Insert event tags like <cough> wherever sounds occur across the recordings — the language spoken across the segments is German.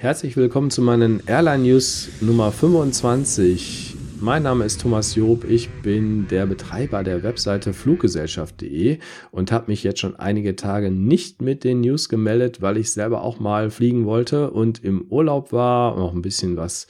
Herzlich willkommen zu meinen Airline News Nummer 25. Mein Name ist Thomas Job, ich bin der Betreiber der Webseite fluggesellschaft.de und habe mich jetzt schon einige Tage nicht mit den News gemeldet, weil ich selber auch mal fliegen wollte und im Urlaub war, noch ein bisschen was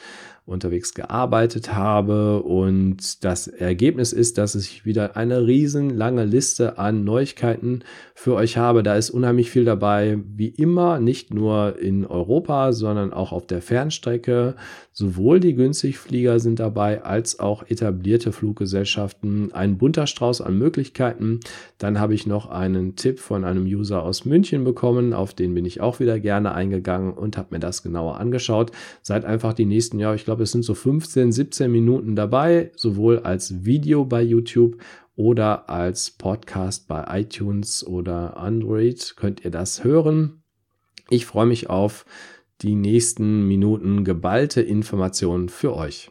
unterwegs gearbeitet habe. Und das Ergebnis ist, dass ich wieder eine riesenlange Liste an Neuigkeiten für euch habe. Da ist unheimlich viel dabei, wie immer, nicht nur in Europa, sondern auch auf der Fernstrecke. Sowohl die Günstigflieger sind dabei, als auch etablierte Fluggesellschaften. Ein bunter Strauß an Möglichkeiten. Dann habe ich noch einen Tipp von einem User aus München bekommen, auf den bin ich auch wieder gerne eingegangen und habe mir das genauer angeschaut. Seid einfach die nächsten, ja, ich glaube, glaube, es sind so 15, 17 Minuten dabei, sowohl als Video bei YouTube oder als Podcast bei iTunes oder Android könnt ihr das hören. Ich freue mich auf die nächsten Minuten geballte Informationen für euch.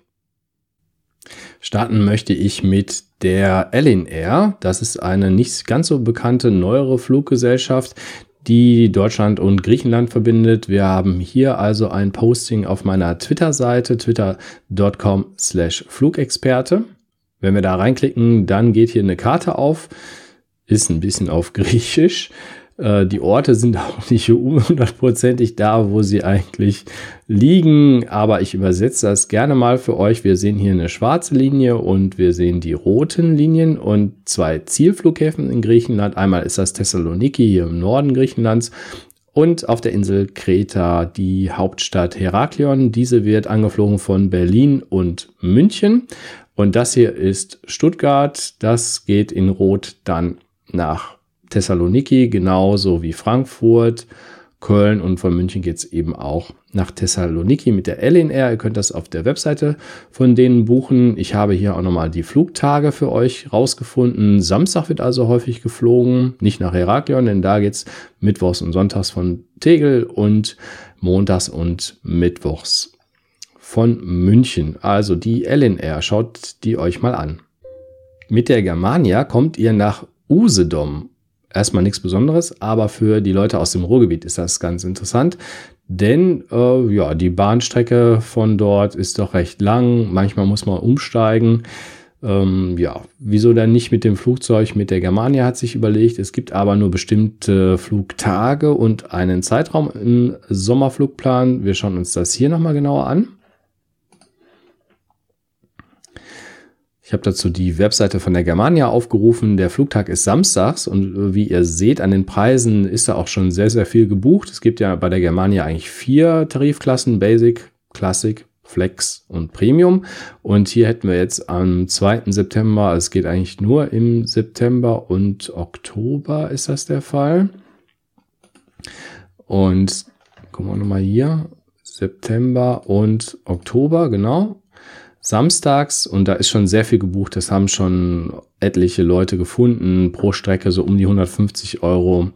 Starten möchte ich mit der Ellen Air. Das ist eine nicht ganz so bekannte neuere Fluggesellschaft, die Deutschland und Griechenland verbindet. Wir haben hier also ein Posting auf meiner Twitter-Seite, twitter.com slash Flugexperte. Wenn wir da reinklicken, dann geht hier eine Karte auf, ist ein bisschen auf Griechisch äh, die Orte sind <laughs> auch nicht hundertprozentig da, wo sie eigentlich liegen, aber ich übersetze das gerne mal für euch. Wir sehen hier eine schwarze Linie und wir sehen die roten Linien und zwei Zielflughäfen in Griechenland. Einmal ist das Thessaloniki hier im Norden Griechenlands und auf der Insel Kreta die Hauptstadt Heraklion. Diese wird angeflogen von Berlin und München. Und das hier ist Stuttgart. Das geht in Rot dann nach Thessaloniki, genauso wie Frankfurt, Köln und von München geht es eben auch nach Thessaloniki mit der LNR. Ihr könnt das auf der Webseite von denen buchen. Ich habe hier auch nochmal die Flugtage für euch rausgefunden. Samstag wird also häufig geflogen, nicht nach Heraklion, denn da geht es mittwochs und sonntags von Tegel und montags und mittwochs von München. Also die LNR, schaut die euch mal an. Mit der Germania kommt ihr nach Usedom erstmal nichts Besonderes, aber für die Leute aus dem Ruhrgebiet ist das ganz interessant. Denn äh, ja, die Bahnstrecke von dort ist doch recht lang. Manchmal muss man umsteigen. Ähm, ja, wieso dann nicht mit dem Flugzeug? Mit der Germania hat sich überlegt. Es gibt aber nur bestimmte Flugtage und einen Zeitraum im Sommerflugplan. Wir schauen uns das hier nochmal genauer an. Ich habe dazu die Webseite von der Germania aufgerufen. Der Flugtag ist samstags und äh, wie ihr seht an den Preisen ist da auch schon sehr, sehr viel gebucht. Es gibt ja bei der Germania eigentlich vier Tarifklassen, Basic, Classic, Flex und Premium. Und hier hätten wir jetzt am 2. September, es geht eigentlich nur im September und Oktober ist das der Fall. Und gucken wir nochmal hier, September und Oktober, genau samstags und da ist schon sehr viel gebucht. Das haben schon etliche Leute gefunden. Pro Strecke so um die 150 Euro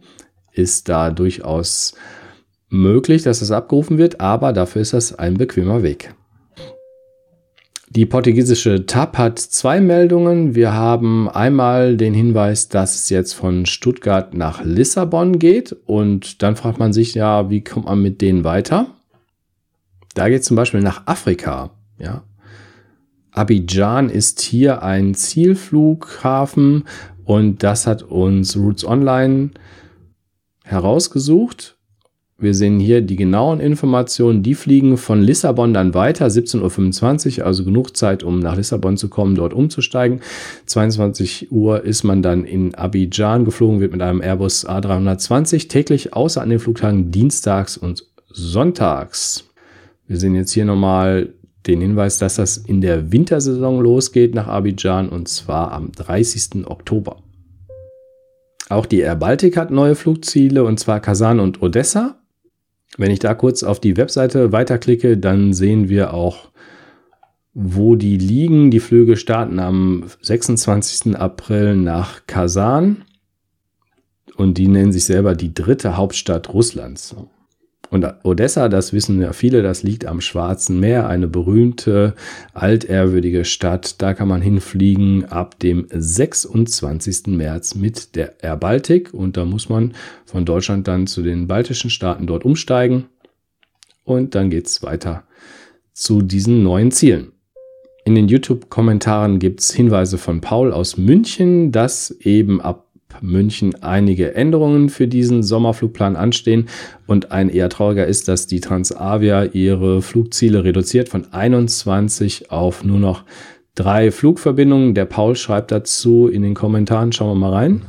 ist da durchaus möglich, dass das abgerufen wird, aber dafür ist das ein bequemer Weg. Die portugiesische TAP hat zwei Meldungen. Wir haben einmal den Hinweis, dass es jetzt von Stuttgart nach Lissabon geht und dann fragt man sich ja, wie kommt man mit denen weiter? Da geht es zum Beispiel nach Afrika. Ja, Abidjan ist hier ein Zielflughafen und das hat uns Roots Online herausgesucht. Wir sehen hier die genauen Informationen. Die fliegen von Lissabon dann weiter, 17.25 Uhr, also genug Zeit, um nach Lissabon zu kommen, dort umzusteigen. 22 Uhr ist man dann in Abidjan geflogen, wird mit einem Airbus A320 täglich, außer an den Flugtagen Dienstags und Sonntags. Wir sehen jetzt hier nochmal den Hinweis, dass das in der Wintersaison losgeht nach Abidjan und zwar am 30. Oktober. Auch die Air Baltic hat neue Flugziele und zwar Kasan und Odessa. Wenn ich da kurz auf die Webseite weiterklicke, dann sehen wir auch, wo die liegen. Die Flüge starten am 26. April nach Kasan und die nennen sich selber die dritte Hauptstadt Russlands. Und Odessa, das wissen ja viele, das liegt am Schwarzen Meer, eine berühmte, altehrwürdige Stadt. Da kann man hinfliegen ab dem 26. März mit der Air Baltic. Und da muss man von Deutschland dann zu den baltischen Staaten dort umsteigen. und dann geht's weiter zu diesen neuen Zielen. In den YouTube-Kommentaren gibt's Hinweise von Paul aus München, dass eben ab München einige Änderungen für diesen Sommerflugplan anstehen. Und ein eher trauriger ist, dass die Transavia ihre Flugziele reduziert von 21 auf nur noch drei Flugverbindungen. Der Paul schreibt dazu in den Kommentaren, schauen wir mal rein,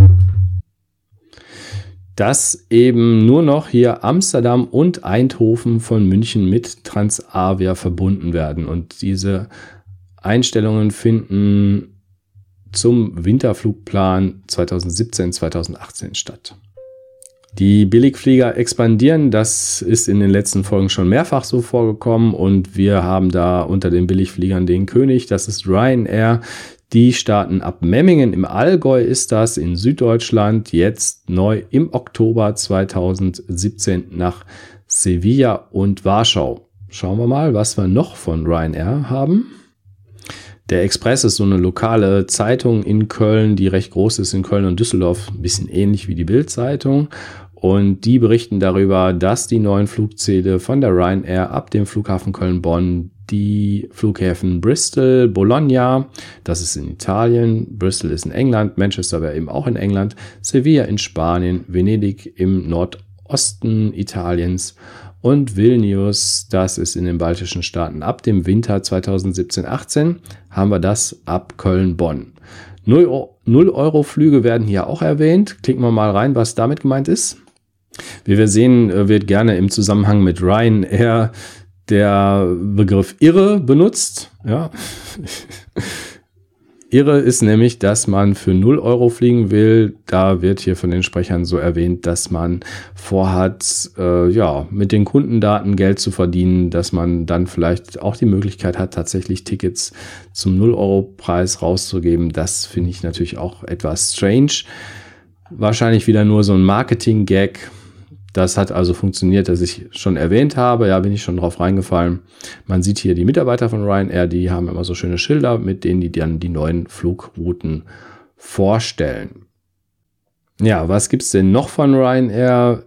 dass eben nur noch hier Amsterdam und Eindhoven von München mit Transavia verbunden werden. Und diese Einstellungen finden zum Winterflugplan 2017-2018 statt. Die Billigflieger expandieren, das ist in den letzten Folgen schon mehrfach so vorgekommen und wir haben da unter den Billigfliegern den König, das ist Ryanair. Die starten ab Memmingen im Allgäu ist das in Süddeutschland jetzt neu im Oktober 2017 nach Sevilla und Warschau. Schauen wir mal, was wir noch von Ryanair haben. Der Express ist so eine lokale Zeitung in Köln, die recht groß ist in Köln und Düsseldorf, ein bisschen ähnlich wie die Bild-Zeitung. Und die berichten darüber, dass die neuen Flugziele von der Ryanair ab dem Flughafen Köln-Bonn die Flughäfen Bristol, Bologna, das ist in Italien, Bristol ist in England, Manchester wäre eben auch in England, Sevilla in Spanien, Venedig im Nordosten Italiens und Vilnius, das ist in den baltischen Staaten. Ab dem Winter 2017-18 haben wir das ab Köln-Bonn. 0-Euro-Flüge werden hier auch erwähnt. Klicken wir mal rein, was damit gemeint ist. Wie wir sehen, äh, wird gerne im Zusammenhang mit Ryanair der Begriff irre benutzt. Ja. <laughs> Irre ist nämlich, dass man für 0 Euro fliegen will. Da wird hier von den Sprechern so erwähnt, dass man vorhat, äh, ja, mit den Kundendaten Geld zu verdienen, dass man dann vielleicht auch die Möglichkeit hat, tatsächlich Tickets zum 0 Euro Preis rauszugeben. Das finde ich natürlich auch etwas strange. Wahrscheinlich wieder nur so ein Marketing-Gag das hat also funktioniert, dass ich schon erwähnt habe. Ja, bin ich schon drauf reingefallen. Man sieht hier die Mitarbeiter von Ryanair, die haben immer so schöne Schilder, mit denen die dann die neuen Flugrouten vorstellen. Ja, was gibt's denn noch von Ryanair?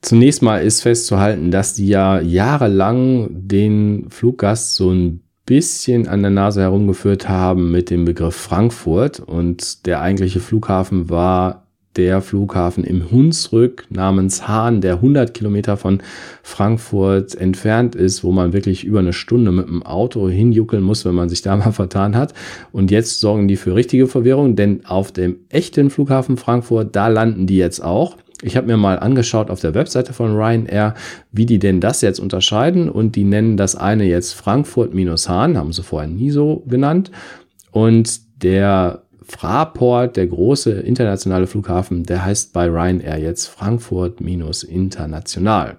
Zunächst mal ist festzuhalten, dass die ja jahrelang den Fluggast so ein bisschen an der Nase herumgeführt haben mit dem Begriff Frankfurt und der eigentliche Flughafen war der Flughafen im Hunsrück namens Hahn, der 100 Kilometer von Frankfurt entfernt ist, wo man wirklich über eine Stunde mit dem Auto hinjuckeln muss, wenn man sich da <laughs> mal vertan hat. Und jetzt sorgen die für richtige Verwirrung, denn auf dem echten Flughafen Frankfurt, da landen die jetzt auch. Ich habe mir mal angeschaut auf der Webseite von Ryanair, wie die denn das jetzt unterscheiden und die nennen das eine jetzt Frankfurt-Hahn, haben sie vorher nie so genannt. Und der Fraport, der große internationale Flughafen, der heißt bei Ryanair jetzt Frankfurt-International.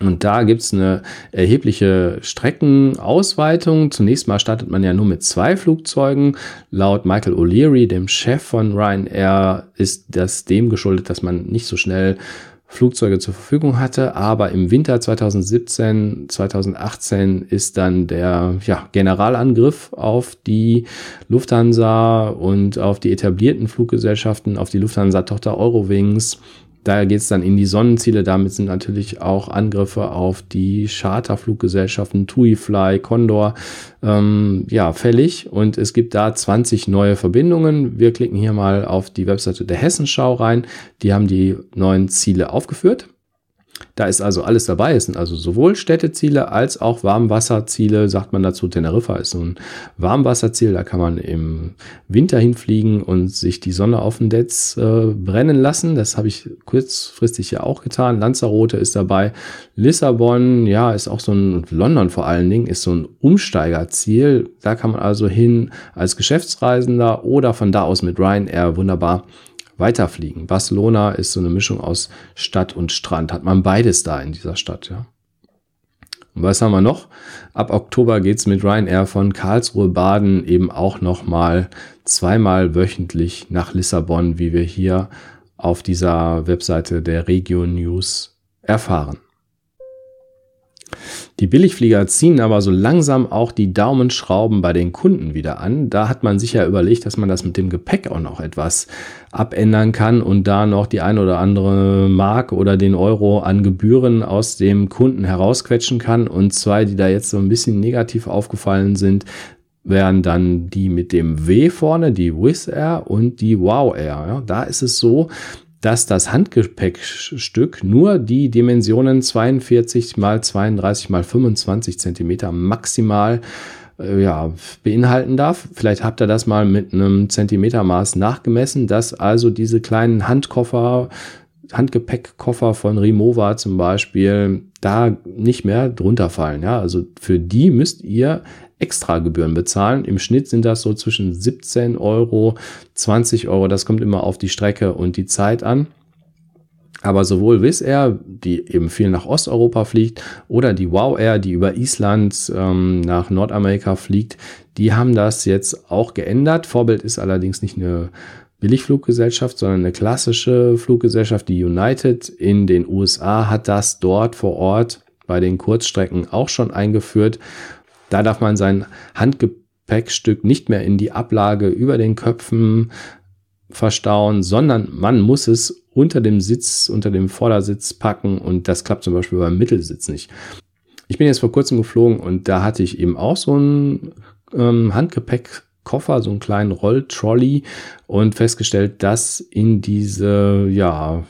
Und da gibt's eine erhebliche Streckenausweitung. Zunächst mal startet man ja nur mit zwei Flugzeugen. Laut Michael O'Leary, dem Chef von Ryanair, ist das dem geschuldet, dass man nicht so schnell Flugzeuge zur Verfügung hatte. Aber im Winter 2017, 2018 ist dann der ja, Generalangriff auf die Lufthansa und auf die etablierten Fluggesellschaften, auf die Lufthansa-Tochter Eurowings da geht es dann in die Sonnenziele. Damit sind natürlich auch Angriffe auf die Charterfluggesellschaften TUI Fly, Condor ähm, ja, fällig. Und es gibt da 20 neue Verbindungen. Wir klicken hier mal auf die Webseite der Hessenschau rein. Die haben die neuen Ziele aufgeführt. Da ist also alles dabei. Es sind also sowohl Städteziele als auch Warmwasserziele, sagt man dazu. Teneriffa ist so ein Warmwasserziel. Da kann man im Winter hinfliegen und sich die Sonne auf dem Netz äh, brennen lassen. Das habe ich kurzfristig ja auch getan. Lanzarote ist dabei. Lissabon, ja, ist auch so ein, London vor allen Dingen, ist so ein Umsteigerziel. Da kann man also hin als Geschäftsreisender oder von da aus mit Ryanair wunderbar weiterfliegen. Barcelona ist so eine Mischung aus Stadt und Strand. Hat man beides da in dieser Stadt, ja. Und was haben wir noch? Ab Oktober geht's mit Ryanair von Karlsruhe Baden eben auch nochmal zweimal wöchentlich nach Lissabon, wie wir hier auf dieser Webseite der Region News erfahren. Die Billigflieger ziehen aber so langsam auch die Daumenschrauben bei den Kunden wieder an. Da hat man sich ja überlegt, dass man das mit dem Gepäck auch noch etwas abändern kann und da noch die ein oder andere Mark oder den Euro an Gebühren aus dem Kunden herausquetschen kann. Und zwei, die da jetzt so ein bisschen negativ aufgefallen sind, wären dann die mit dem W vorne, die Wizz Air und die Wow Air. Ja, da ist es so, dass das Handgepäckstück nur die Dimensionen 42 mal 32 mal 25 Zentimeter maximal äh, ja, beinhalten darf. Vielleicht habt ihr das mal mit einem Zentimetermaß nachgemessen, dass also diese kleinen Handkoffer, Handgepäckkoffer von Rimowa zum Beispiel da nicht mehr drunter fallen. Ja, also für die müsst ihr Extragebühren bezahlen. Im Schnitt sind das so zwischen 17 Euro, 20 Euro. Das kommt immer auf die Strecke und die Zeit an. Aber sowohl Wizz Air, die eben viel nach Osteuropa fliegt, oder die Wow Air, die über Island ähm, nach Nordamerika fliegt, die haben das jetzt auch geändert. Vorbild ist allerdings nicht eine Billigfluggesellschaft, sondern eine klassische Fluggesellschaft, die United in den USA hat das dort vor Ort bei den Kurzstrecken auch schon eingeführt. Da darf man sein Handgepäckstück nicht mehr in die Ablage über den Köpfen verstauen, sondern man muss es unter dem Sitz, unter dem Vordersitz packen und das klappt zum Beispiel beim Mittelsitz nicht. Ich bin jetzt vor kurzem geflogen und da hatte ich eben auch so einen ähm, Handgepäckkoffer, so einen kleinen Rolltrolley und festgestellt, dass in diese, ja,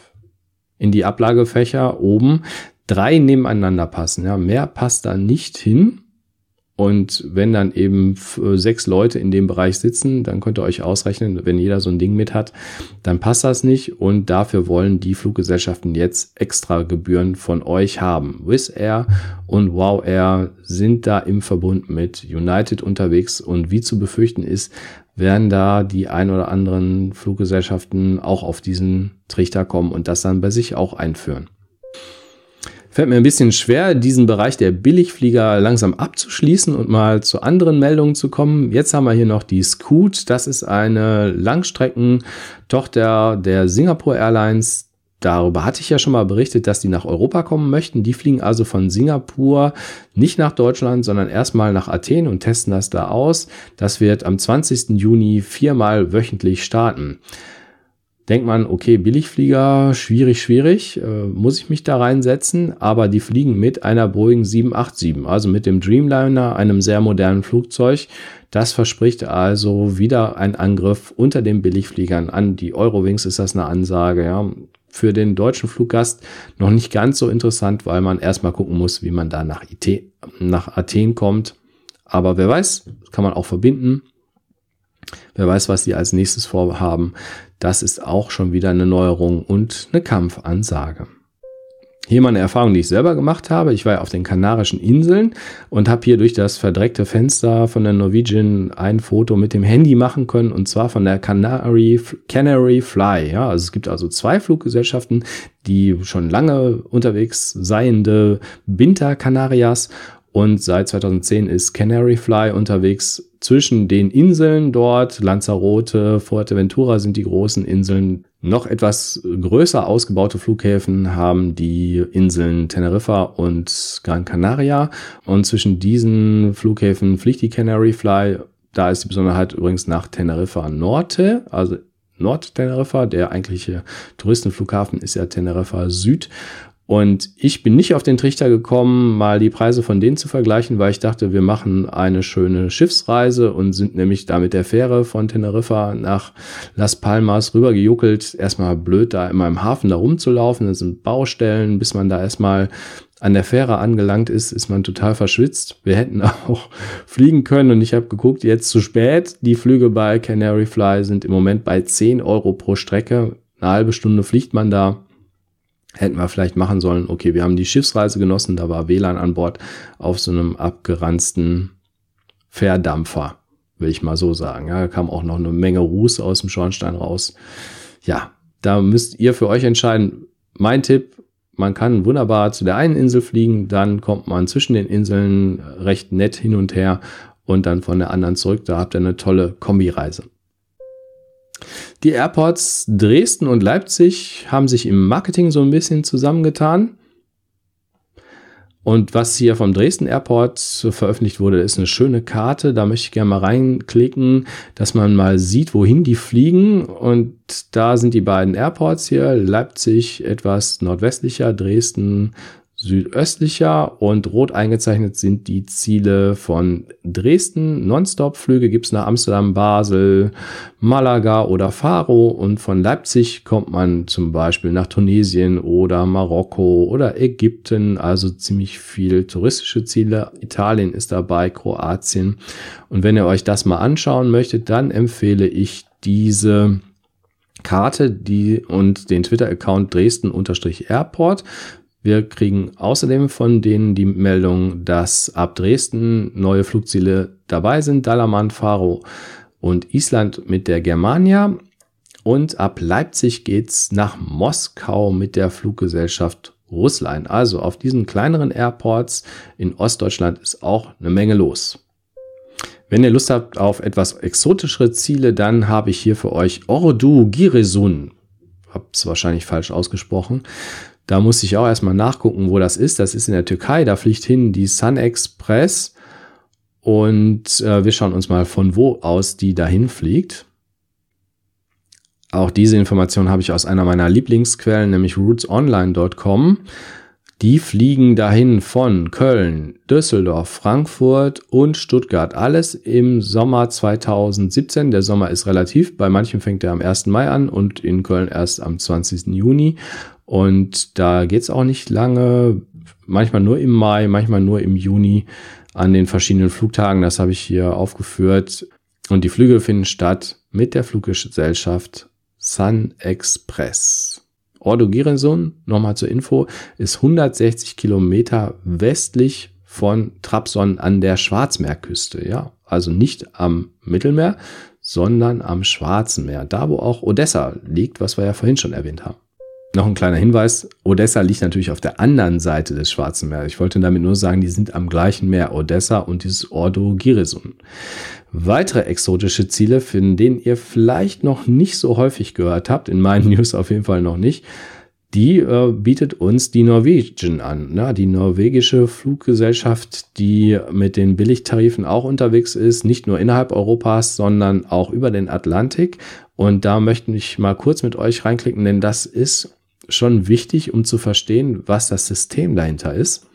in die Ablagefächer oben drei nebeneinander passen. Ja, mehr passt da nicht hin. Und wenn dann eben sechs Leute in dem Bereich sitzen, dann könnt ihr euch ausrechnen, wenn jeder so ein Ding mit hat, dann passt das nicht. Und dafür wollen die Fluggesellschaften jetzt extra Gebühren von euch haben. Wizz Air und Wow Air sind da im Verbund mit United unterwegs. Und wie zu befürchten ist, werden da die ein oder anderen Fluggesellschaften auch auf diesen Trichter kommen und das dann bei sich auch einführen. Fällt mir ein bisschen schwer, diesen Bereich der Billigflieger langsam abzuschließen und mal zu anderen Meldungen zu kommen. Jetzt haben wir hier noch die Scoot. Das ist eine Langstreckentochter der Singapore Airlines. Darüber hatte ich ja schon mal berichtet, dass die nach Europa kommen möchten. Die fliegen also von Singapur nicht nach Deutschland, sondern erstmal nach Athen und testen das da aus. Das wird am 20. Juni viermal wöchentlich starten denkt man, okay, Billigflieger, schwierig, schwierig, äh, muss ich mich da reinsetzen, aber die fliegen mit einer Boeing 787, also mit dem Dreamliner, einem sehr modernen Flugzeug. Das verspricht also wieder ein Angriff unter den Billigfliegern an. Die Eurowings ist das eine Ansage, ja. Für den deutschen Fluggast noch nicht ganz so interessant, weil man erstmal gucken muss, wie man da nach, IT, nach Athen kommt. Aber wer weiß, kann man auch verbinden. Wer weiß, was die als nächstes vorhaben. Das ist auch schon wieder eine Neuerung und eine Kampfansage. Hier mal eine Erfahrung, die ich selber gemacht habe. Ich war ja auf den Kanarischen Inseln und habe hier durch das verdreckte Fenster von der Norwegian ein Foto mit dem Handy machen können und zwar von der Canary, Canary Fly. Ja, also es gibt also zwei Fluggesellschaften, die schon lange unterwegs seiende Binter Canarias und seit 2010 ist Canary Fly unterwegs zwischen den Inseln dort. Lanzarote, Fuerteventura sind die großen Inseln. Noch etwas größer ausgebaute Flughäfen haben die Inseln Teneriffa und Gran Canaria. Und zwischen diesen Flughäfen fliegt die Canary Fly. Da ist die Besonderheit übrigens nach Teneriffa Norte, also Nord-Teneriffa. Der eigentliche Touristenflughafen ist ja Teneriffa Süd. Und ich bin nicht auf den Trichter gekommen, mal die Preise von denen zu vergleichen, weil ich dachte, wir machen eine schöne Schiffsreise und sind nämlich da mit der Fähre von Teneriffa nach Las Palmas rübergejuckelt. Erstmal blöd, da immer im Hafen da rumzulaufen. Das sind Baustellen, bis man da erstmal an der Fähre angelangt ist, ist man total verschwitzt. Wir hätten <laughs> auch fliegen können und ich habe geguckt, jetzt zu spät. Die Flüge bei Canary Fly sind im Moment bei 10 Euro pro Strecke. Eine halbe Stunde fliegt man da hätten wir vielleicht machen sollen, okay, wir haben die Schiffsreise genossen, da war WLAN an Bord auf so einem abgeranzten Fährdampfer, will ich mal so sagen. Ja, da kam auch noch eine Menge Ruß aus dem Schornstein raus. Ja, da müsst ihr für euch entscheiden. Mein Tipp, man kann wunderbar zu der einen Insel fliegen, dann kommt man zwischen den Inseln recht nett hin und her und dann von der anderen zurück. Da habt ihr eine tolle Kombireise. Die Airports Dresden und Leipzig haben sich im Marketing so ein bisschen zusammengetan. Und was hier vom Dresden Airport veröffentlicht wurde, ist eine schöne Karte. Da möchte ich gerne mal reinklicken, dass man mal sieht, wohin die fliegen. Und da sind die beiden Airports hier, Leipzig etwas nordwestlicher, Dresden südöstlicher und rot eingezeichnet sind die Ziele von Dresden. Nonstop-Flüge gibt's nach Amsterdam, Basel, Malaga oder Faro und von Leipzig kommt man zum Beispiel nach Tunesien oder Marokko oder Ägypten, also ziemlich viel touristische Ziele. Italien ist dabei, Kroatien. Und wenn ihr euch das mal anschauen möchtet, dann empfehle ich diese Karte die und den Twitter-Account Dresden-Airport. Wir kriegen außerdem von denen die Meldung, dass ab Dresden neue Flugziele dabei sind. Dalaman, Faro und Island mit der Germania. Und ab Leipzig geht's nach Moskau mit der Fluggesellschaft Russland. Also auf diesen kleineren Airports in Ostdeutschland ist auch eine Menge los. Wenn ihr Lust habt auf etwas exotischere Ziele, dann habe ich hier für euch Ordu Giresun. Hab's wahrscheinlich falsch ausgesprochen. Da muss ich auch erstmal nachgucken, wo das ist. Das ist in der Türkei. Da fliegt hin die Sun Express. Und äh, wir schauen uns mal von wo aus die dahin fliegt. Auch diese Information habe ich aus einer meiner Lieblingsquellen, nämlich rootesonline.com. Die fliegen dahin von Köln, Düsseldorf, Frankfurt und Stuttgart. Alles im Sommer 2017. Der Sommer ist relativ. Bei manchen fängt er am 1. Mai an und in Köln erst am 20. Juni. Und da geht's auch nicht lange, manchmal nur im Mai, manchmal nur im Juni an den verschiedenen Flugtagen. Das habe ich hier aufgeführt. Und die Flüge finden statt mit der Fluggesellschaft Sun Express. Ordo Giresun, nochmal zur Info, ist 160 Kilometer westlich von Trabzon an der Schwarzmeerküste. Ja, also nicht am Mittelmeer, sondern am Schwarzen Meer. Da, wo auch Odessa liegt, was wir ja vorhin schon erwähnt haben. Noch ein kleiner Hinweis, Odessa liegt natürlich auf der anderen Seite des Schwarzen Meeres. Ich wollte damit nur sagen, die sind am gleichen Meer, Odessa und dieses Ordo Giresun. Weitere exotische Ziele, von denen ihr vielleicht noch nicht so häufig gehört habt, in meinen <laughs> News auf jeden Fall noch nicht, die äh, bietet uns die Norwegian an. Na, die norwegische Fluggesellschaft, die mit den Billigtarifen auch unterwegs ist, nicht nur innerhalb Europas, sondern auch über den Atlantik. Und da möchte ich mal kurz mit euch reinklicken, denn das ist schon wichtig, um zu verstehen, was das System dahinter ist.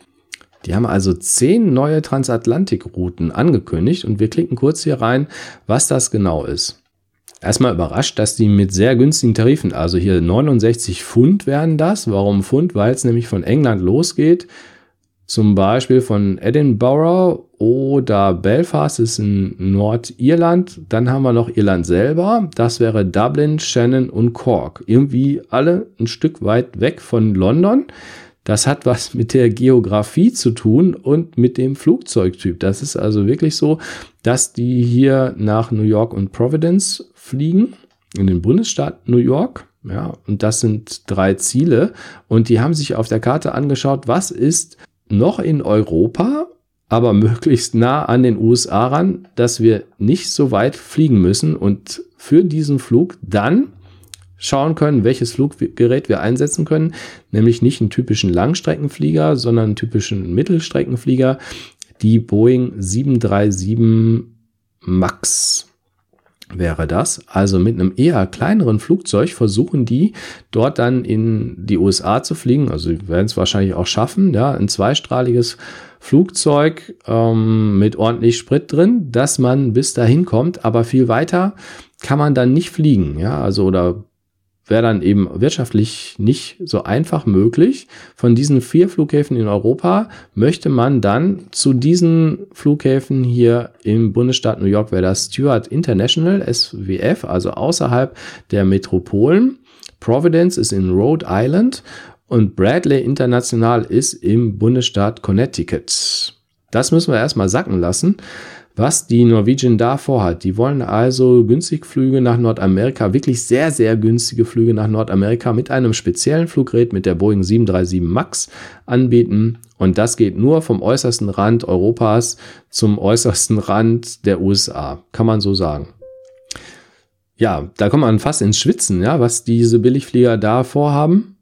Die haben also zehn neue Transatlantikrouten angekündigt und wir klicken kurz hier rein, was das genau ist. Erstmal überrascht, dass die mit sehr günstigen Tarifen, also hier 69 Pfund wären das. Warum Pfund? Weil es nämlich von England losgeht. Zum Beispiel von Edinburgh oder Belfast ist in Nordirland. Dann haben wir noch Irland selber. Das wäre Dublin, Shannon und Cork. Irgendwie alle ein Stück weit weg von London. Das hat was mit der Geografie zu tun und mit dem Flugzeugtyp. Das ist also wirklich so, dass die hier nach New York und Providence fliegen, in den Bundesstaat New York. Ja, und das sind drei Ziele. Und die haben sich auf der Karte angeschaut, was ist noch in Europa, aber möglichst nah an den USA ran, dass wir nicht so weit fliegen müssen und für diesen Flug dann schauen können, welches Fluggerät wir einsetzen können, nämlich nicht einen typischen Langstreckenflieger, sondern einen typischen Mittelstreckenflieger, die Boeing 737 MAX wäre das. Also mit einem eher kleineren Flugzeug versuchen die dort dann in die USA zu fliegen. Also sie werden es wahrscheinlich auch schaffen. Ja, ein zweistrahliges Flugzeug ähm, mit ordentlich Sprit drin, dass man bis dahin kommt. Aber viel weiter kann man dann nicht fliegen. Ja, also oder wäre dann eben wirtschaftlich nicht so einfach möglich. Von diesen vier Flughäfen in Europa möchte man dann zu diesen Flughäfen hier im Bundesstaat New York, wäre das Stewart International, SWF, also außerhalb der Metropolen. Providence ist in Rhode Island und Bradley International ist im Bundesstaat Connecticut. Das müssen wir erstmal sacken lassen was die Norwegian da vorhat. Die wollen also günstig Flüge nach Nordamerika, wirklich sehr, sehr günstige Flüge nach Nordamerika mit einem speziellen Fluggerät mit der Boeing 737 MAX anbieten. Und das geht nur vom äußersten Rand Europas zum äußersten Rand der USA, kann man so sagen. Ja, da kommt man fast ins Schwitzen, ja, was diese Billigflieger da vorhaben.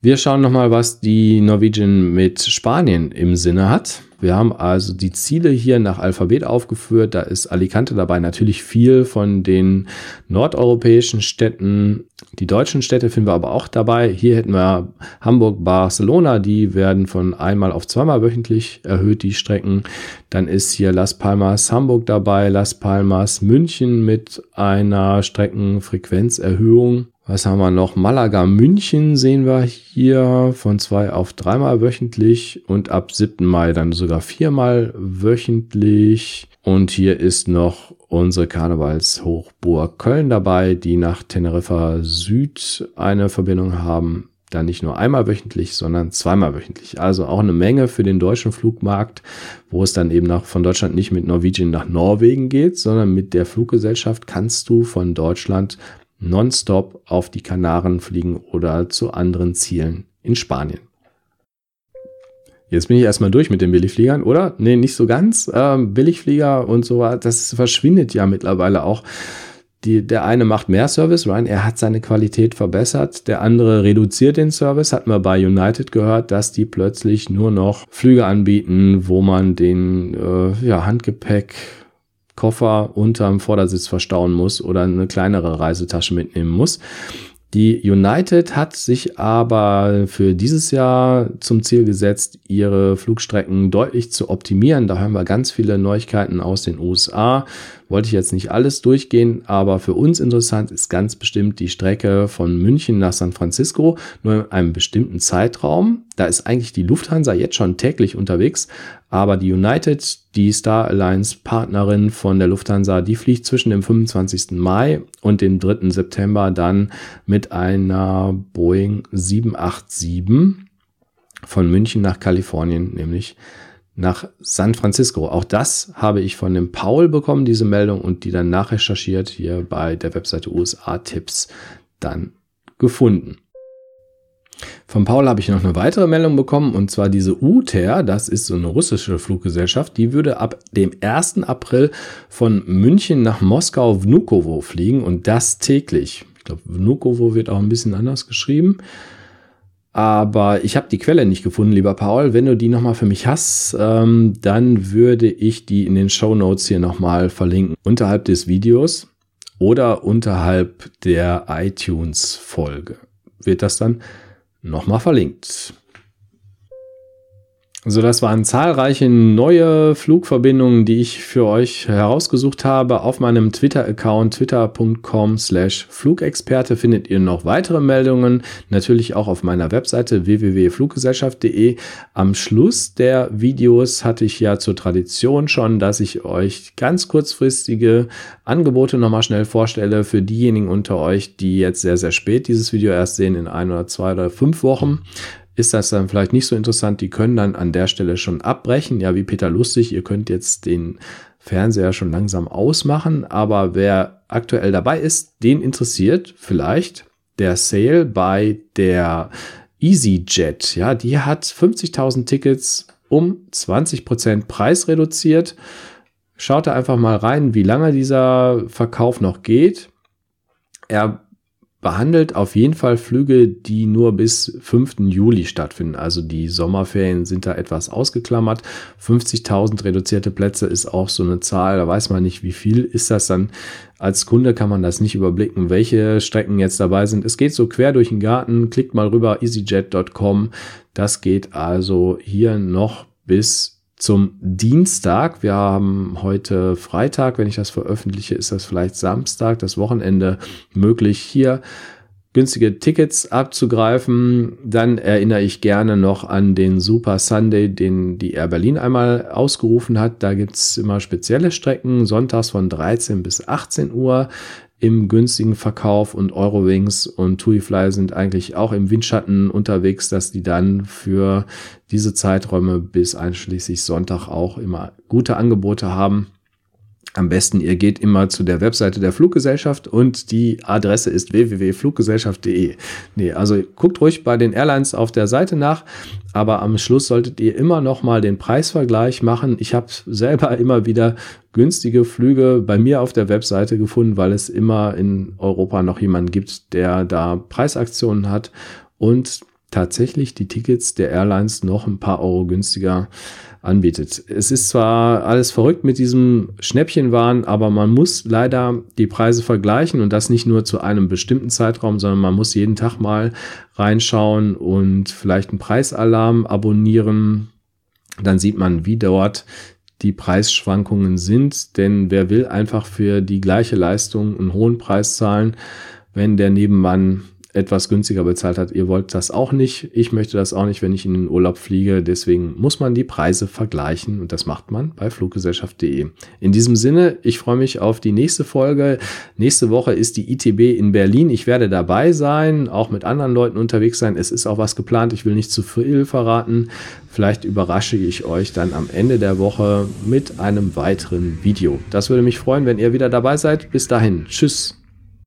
Wir schauen nochmal, was die Norwegian mit Spanien im Sinne hat. Wir haben also die Ziele hier nach Alphabet aufgeführt. Da ist Alicante dabei natürlich viel von den nordeuropäischen Städten. Die deutschen Städte finden wir aber auch dabei. Hier hätten wir Hamburg, Barcelona. Die werden von einmal auf zweimal wöchentlich erhöht, die Strecken. Dann ist hier Las Palmas Hamburg dabei, Las Palmas München mit einer Streckenfrequenzerhöhung. Was haben wir noch? Malaga München sehen wir hier von zwei auf dreimal wöchentlich und ab 7. Mai dann sogar viermal wöchentlich. Und hier ist noch unsere Karnevalshochburg Köln dabei, die nach Teneriffa Süd eine Verbindung haben. Dann nicht nur einmal wöchentlich, sondern zweimal wöchentlich. Also auch eine Menge für den deutschen Flugmarkt, wo es dann eben nach, von Deutschland nicht mit Norwegian nach Norwegen geht, sondern mit der Fluggesellschaft kannst du von Deutschland nonstop auf die Kanaren fliegen oder zu anderen Zielen in Spanien. Jetzt bin ich erstmal durch mit den Billigfliegern, oder? Nee, nicht so ganz. Ähm, Billigflieger und so, das verschwindet ja mittlerweile auch. Die, der eine macht mehr Service, Ryan, er hat seine Qualität verbessert, der andere reduziert den Service, hat man bei United gehört, dass die plötzlich nur noch Flüge anbieten, wo man den äh, ja, Handgepäck Koffer unterm Vordersitz verstauen muss oder eine kleinere Reisetasche mitnehmen muss. Die United hat sich aber für dieses Jahr zum Ziel gesetzt, ihre Flugstrecken deutlich zu optimieren. Da haben wir ganz viele Neuigkeiten aus den USA. Wollte ich jetzt nicht alles durchgehen, aber für uns interessant ist ganz bestimmt die Strecke von München nach San Francisco, nur in einem bestimmten Zeitraum. Da ist eigentlich die Lufthansa jetzt schon täglich unterwegs, aber die United, die Star Alliance Partnerin von der Lufthansa, die fliegt zwischen dem 25. Mai und dem 3. September dann mit einer Boeing 787 von München nach Kalifornien, nämlich nach San Francisco. Auch das habe ich von dem Paul bekommen, diese Meldung, und die dann nachrecherchiert hier bei der Webseite USA Tipps dann gefunden. Von Paul habe ich noch eine weitere Meldung bekommen und zwar diese UTER, das ist so eine russische Fluggesellschaft, die würde ab dem 1. April von München nach Moskau Vnukovo fliegen und das täglich. Ich glaube, Vnukovo wird auch ein bisschen anders geschrieben. Aber ich habe die Quelle nicht gefunden, lieber Paul. Wenn du die nochmal für mich hast, ähm, dann würde ich die in den Show Notes hier nochmal verlinken. Unterhalb des Videos oder unterhalb der iTunes-Folge wird das dann nochmal verlinkt. So, das waren zahlreiche neue Flugverbindungen, die ich für euch herausgesucht habe. Auf meinem Twitter-Account twitter.com slash Flugexperte findet ihr noch weitere Meldungen. Natürlich auch auf meiner Webseite www.fluggesellschaft.de. Am Schluss der Videos hatte ich ja zur Tradition schon, dass ich euch ganz kurzfristige Angebote nochmal schnell vorstelle für diejenigen unter euch, die jetzt sehr, sehr spät dieses Video erst sehen, in ein oder zwei oder fünf Wochen ist das dann vielleicht nicht so interessant. Die können dann an der Stelle schon abbrechen. Ja, wie Peter Lustig, ihr könnt jetzt den Fernseher schon langsam ausmachen. Aber wer aktuell dabei ist, den interessiert vielleicht der Sale bei der EasyJet. Ja, die hat 50.000 Tickets um 20% Preis reduziert. Schaut da einfach mal rein, wie lange dieser Verkauf noch geht. Er behandelt auf jeden Fall Flüge, die nur bis 5. Juli stattfinden. Also die Sommerferien sind da etwas ausgeklammert. 50.000 reduzierte Plätze ist auch so eine Zahl, da weiß man nicht, wie viel ist das dann. Als Kunde kann man das nicht überblicken, welche Strecken jetzt dabei sind. Es geht so quer durch den Garten. Klickt mal rüber easyjet.com. Das geht also hier noch bis zum Dienstag. Wir haben heute Freitag, wenn ich das veröffentliche, ist das vielleicht Samstag, das Wochenende möglich hier günstige Tickets abzugreifen. Dann erinnere ich gerne noch an den Super Sunday, den die Air Berlin einmal ausgerufen hat. Da gibt's immer spezielle Strecken, sonntags von 13 bis 18 Uhr im günstigen Verkauf und Eurowings und TuiFly sind eigentlich auch im Windschatten unterwegs, dass die dann für diese Zeiträume bis einschließlich Sonntag auch immer gute Angebote haben. Am besten, ihr geht immer zu der Webseite der Fluggesellschaft und die Adresse ist www.fluggesellschaft.de. Nee, also guckt ruhig bei den Airlines auf der Seite nach, aber am Schluss solltet ihr immer noch mal den Preisvergleich machen. Ich habe selber <laughs> immer wieder günstige Flüge bei mir auf der Webseite gefunden, weil es immer in Europa noch jemanden gibt, der da Preisaktionen hat und tatsächlich die Tickets der Airlines noch ein paar Euro günstiger anbietet. Es ist zwar alles verrückt mit diesem Schnäppchenwahn, aber man muss leider die Preise vergleichen und das nicht nur zu einem bestimmten Zeitraum, sondern man muss jeden Tag mal reinschauen und vielleicht einen Preisalarm abonnieren. Dann sieht man, wie dort die Preisschwankungen sind, denn wer will einfach für die gleiche Leistung einen hohen Preis zahlen, wenn der Nebenmann etwas günstiger bezahlt hat. Ihr wollt das auch nicht. Ich möchte das auch nicht, wenn ich in den Urlaub fliege. Deswegen muss man die Preise vergleichen und das macht man bei fluggesellschaft.de. In diesem Sinne, ich freue mich auf die nächste Folge. Nächste Woche ist die ITB in Berlin. Ich werde dabei sein, auch mit anderen Leuten unterwegs sein. Es ist auch was geplant. Ich will nicht zu viel verraten. Vielleicht überrasche ich euch dann am Ende der Woche mit einem weiteren Video. Das würde mich freuen, wenn ihr wieder dabei seid. Bis dahin. Tschüss.